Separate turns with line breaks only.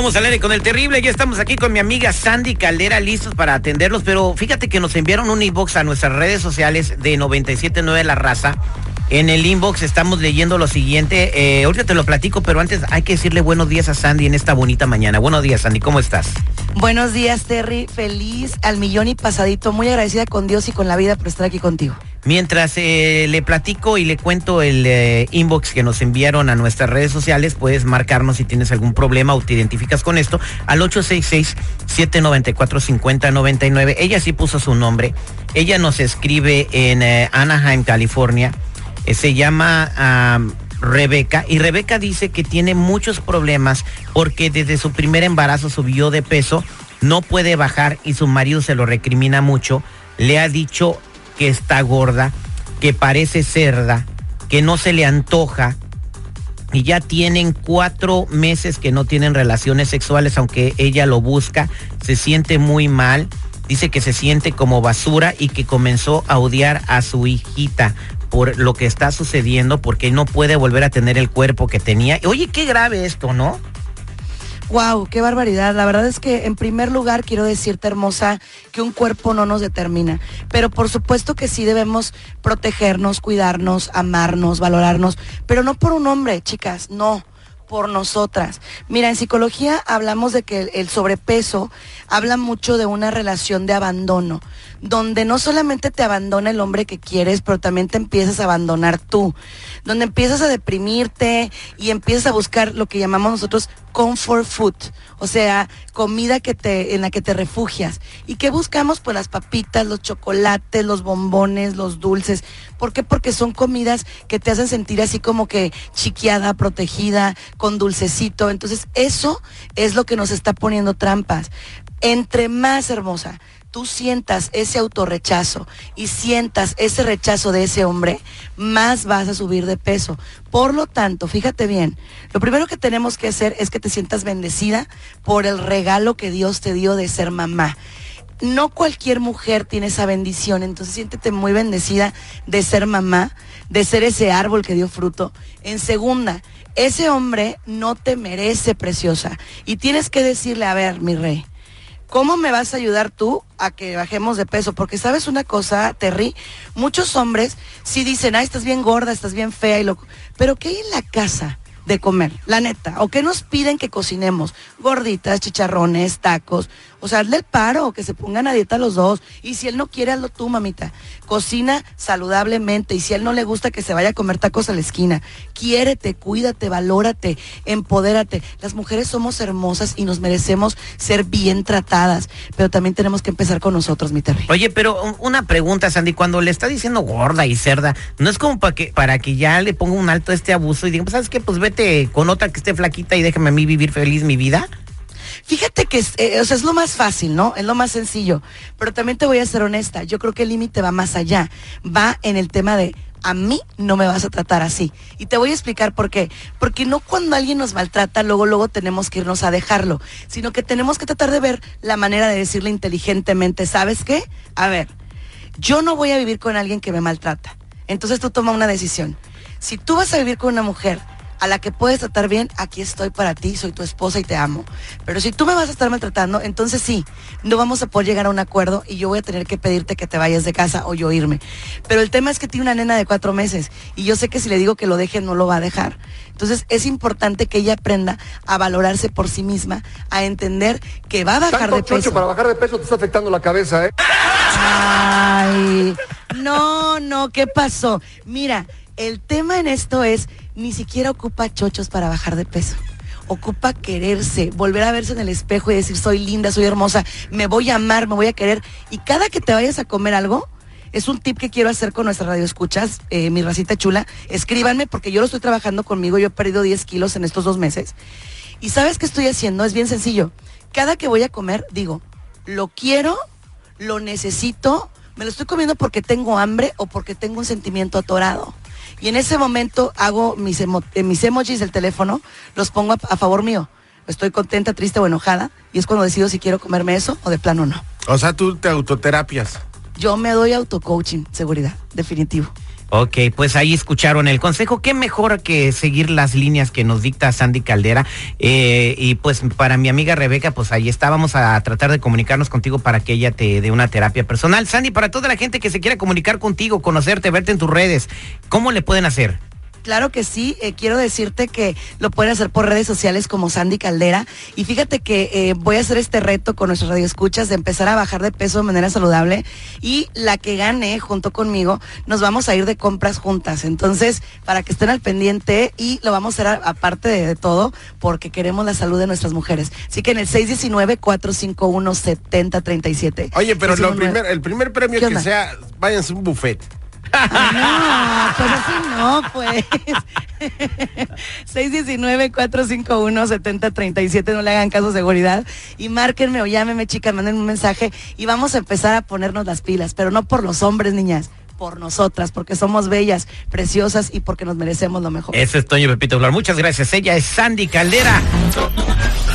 Somos al aire con el terrible, ya estamos aquí con mi amiga Sandy Caldera listos para atenderlos, pero fíjate que nos enviaron un inbox a nuestras redes sociales de 979 La Raza. En el inbox estamos leyendo lo siguiente, eh, ahorita te lo platico, pero antes hay que decirle buenos días a Sandy en esta bonita mañana. Buenos días Sandy, ¿cómo estás?
Buenos días Terry, feliz al millón y pasadito, muy agradecida con Dios y con la vida por estar aquí contigo.
Mientras eh, le platico y le cuento el eh, inbox que nos enviaron a nuestras redes sociales, puedes marcarnos si tienes algún problema o te identificas con esto al 866-794-5099. Ella sí puso su nombre. Ella nos escribe en eh, Anaheim, California. se llama Rebeca y Rebeca dice que tiene muchos problemas porque desde su primer embarazo subió de peso, no puede bajar y su marido se lo recrimina mucho. Le ha dicho que está gorda, que parece cerda, que no se le antoja y ya tienen cuatro meses que no tienen relaciones sexuales, aunque ella lo busca, se siente muy mal, dice que se siente como basura y que comenzó a odiar a su hijita por lo que está sucediendo, porque no puede volver a tener el cuerpo que tenía. Oye, qué grave esto, ¿no?
Wow, qué barbaridad. La verdad es que en primer lugar quiero decirte, hermosa, que un cuerpo no nos determina. Pero por supuesto que sí debemos protegernos, cuidarnos, amarnos, valorarnos. Pero no por un hombre, chicas, no por nosotras. Mira, en psicología hablamos de que el, sobrepeso habla mucho de una relación de abandono, donde no solamente te abandona el hombre que quieres, pero también te empiezas a abandonar tú, donde empiezas a deprimirte y empiezas a buscar lo que llamamos nosotros comfort food, o sea, comida que te, en la que te refugias. ¿Y qué buscamos? Pues las papitas, los chocolates, los bombones, los dulces. ¿Por qué? Porque son comidas que te hacen sentir así como que chiqueada, protegida, con dulcecito. Entonces, eso es lo que nos está poniendo trampas. Entre más hermosa, tú sientas ese autorrechazo y sientas ese rechazo de ese hombre, más vas a subir de peso. Por lo tanto, fíjate bien, lo primero que tenemos que hacer es que te sientas bendecida por el regalo que Dios te dio de ser mamá. No cualquier mujer tiene esa bendición, entonces siéntete muy bendecida de ser mamá, de ser ese árbol que dio fruto. En segunda, ese hombre no te merece, preciosa. Y tienes que decirle, a ver, mi rey, ¿Cómo me vas a ayudar tú a que bajemos de peso? Porque sabes una cosa, Terry, muchos hombres sí dicen, ah, estás bien gorda, estás bien fea y loco. Pero ¿qué hay en la casa de comer? La neta. ¿O qué nos piden que cocinemos? Gorditas, chicharrones, tacos. O sea, hazle el paro, que se pongan a dieta los dos. Y si él no quiere, hazlo tú, mamita. Cocina saludablemente. Y si él no le gusta, que se vaya a comer tacos a la esquina. Quiérete, cuídate, valórate, empodérate. Las mujeres somos hermosas y nos merecemos ser bien tratadas. Pero también tenemos que empezar con nosotros, mi Terry.
Oye, pero una pregunta, Sandy. Cuando le está diciendo gorda y cerda, ¿no es como para que, para que ya le ponga un alto a este abuso y diga, pues, ¿sabes qué? Pues con otra que esté flaquita y déjame a mí vivir feliz mi vida?
Fíjate que es, eh, es lo más fácil, ¿no? Es lo más sencillo. Pero también te voy a ser honesta. Yo creo que el límite va más allá. Va en el tema de a mí no me vas a tratar así. Y te voy a explicar por qué. Porque no cuando alguien nos maltrata, luego, luego tenemos que irnos a dejarlo, sino que tenemos que tratar de ver la manera de decirle inteligentemente, ¿sabes qué? A ver, yo no voy a vivir con alguien que me maltrata. Entonces tú toma una decisión. Si tú vas a vivir con una mujer a la que puedes tratar bien, aquí estoy para ti, soy tu esposa y te amo. Pero si tú me vas a estar maltratando, entonces sí, no vamos a poder llegar a un acuerdo y yo voy a tener que pedirte que te vayas de casa o yo irme. Pero el tema es que tiene una nena de cuatro meses y yo sé que si le digo que lo deje, no lo va a dejar. Entonces es importante que ella aprenda a valorarse por sí misma, a entender que va a bajar de peso.
para bajar de peso te está afectando la cabeza, ¿eh?
Ay, no, no, ¿qué pasó? Mira, el tema en esto es ni siquiera ocupa chochos para bajar de peso. Ocupa quererse, volver a verse en el espejo y decir, soy linda, soy hermosa, me voy a amar, me voy a querer. Y cada que te vayas a comer algo, es un tip que quiero hacer con nuestra radio escuchas, eh, mi racita chula. Escríbanme porque yo lo estoy trabajando conmigo, yo he perdido 10 kilos en estos dos meses. Y sabes qué estoy haciendo, es bien sencillo. Cada que voy a comer, digo, lo quiero, lo necesito, me lo estoy comiendo porque tengo hambre o porque tengo un sentimiento atorado. Y en ese momento hago mis, emo- eh, mis emojis del teléfono, los pongo a, a favor mío. Estoy contenta, triste o enojada y es cuando decido si quiero comerme eso o de plano no.
O sea, tú te autoterapias.
Yo me doy autocoaching, seguridad, definitivo.
Ok, pues ahí escucharon el consejo. Qué mejor que seguir las líneas que nos dicta Sandy Caldera. Eh, y pues para mi amiga Rebeca, pues ahí está. Vamos a tratar de comunicarnos contigo para que ella te dé una terapia personal. Sandy, para toda la gente que se quiera comunicar contigo, conocerte, verte en tus redes, ¿cómo le pueden hacer?
Claro que sí, eh, quiero decirte que lo pueden hacer por redes sociales como Sandy Caldera y fíjate que eh, voy a hacer este reto con nuestros radioescuchas de empezar a bajar de peso de manera saludable y la que gane junto conmigo nos vamos a ir de compras juntas. Entonces, para que estén al pendiente y lo vamos a hacer aparte de, de todo porque queremos la salud de nuestras mujeres. Así que en el 619-451-7037.
Oye, pero lo
619.
primer, el primer premio
¿Qué
que sea, váyanse a un buffet.
No, pues así no, pues. 619-451-7037, no le hagan caso seguridad. Y márquenme o llámenme, chicas, manden un mensaje y vamos a empezar a ponernos las pilas, pero no por los hombres, niñas, por nosotras, porque somos bellas, preciosas y porque nos merecemos lo mejor.
Ese es Toño Pepito. Muchas gracias. Ella es Sandy Caldera.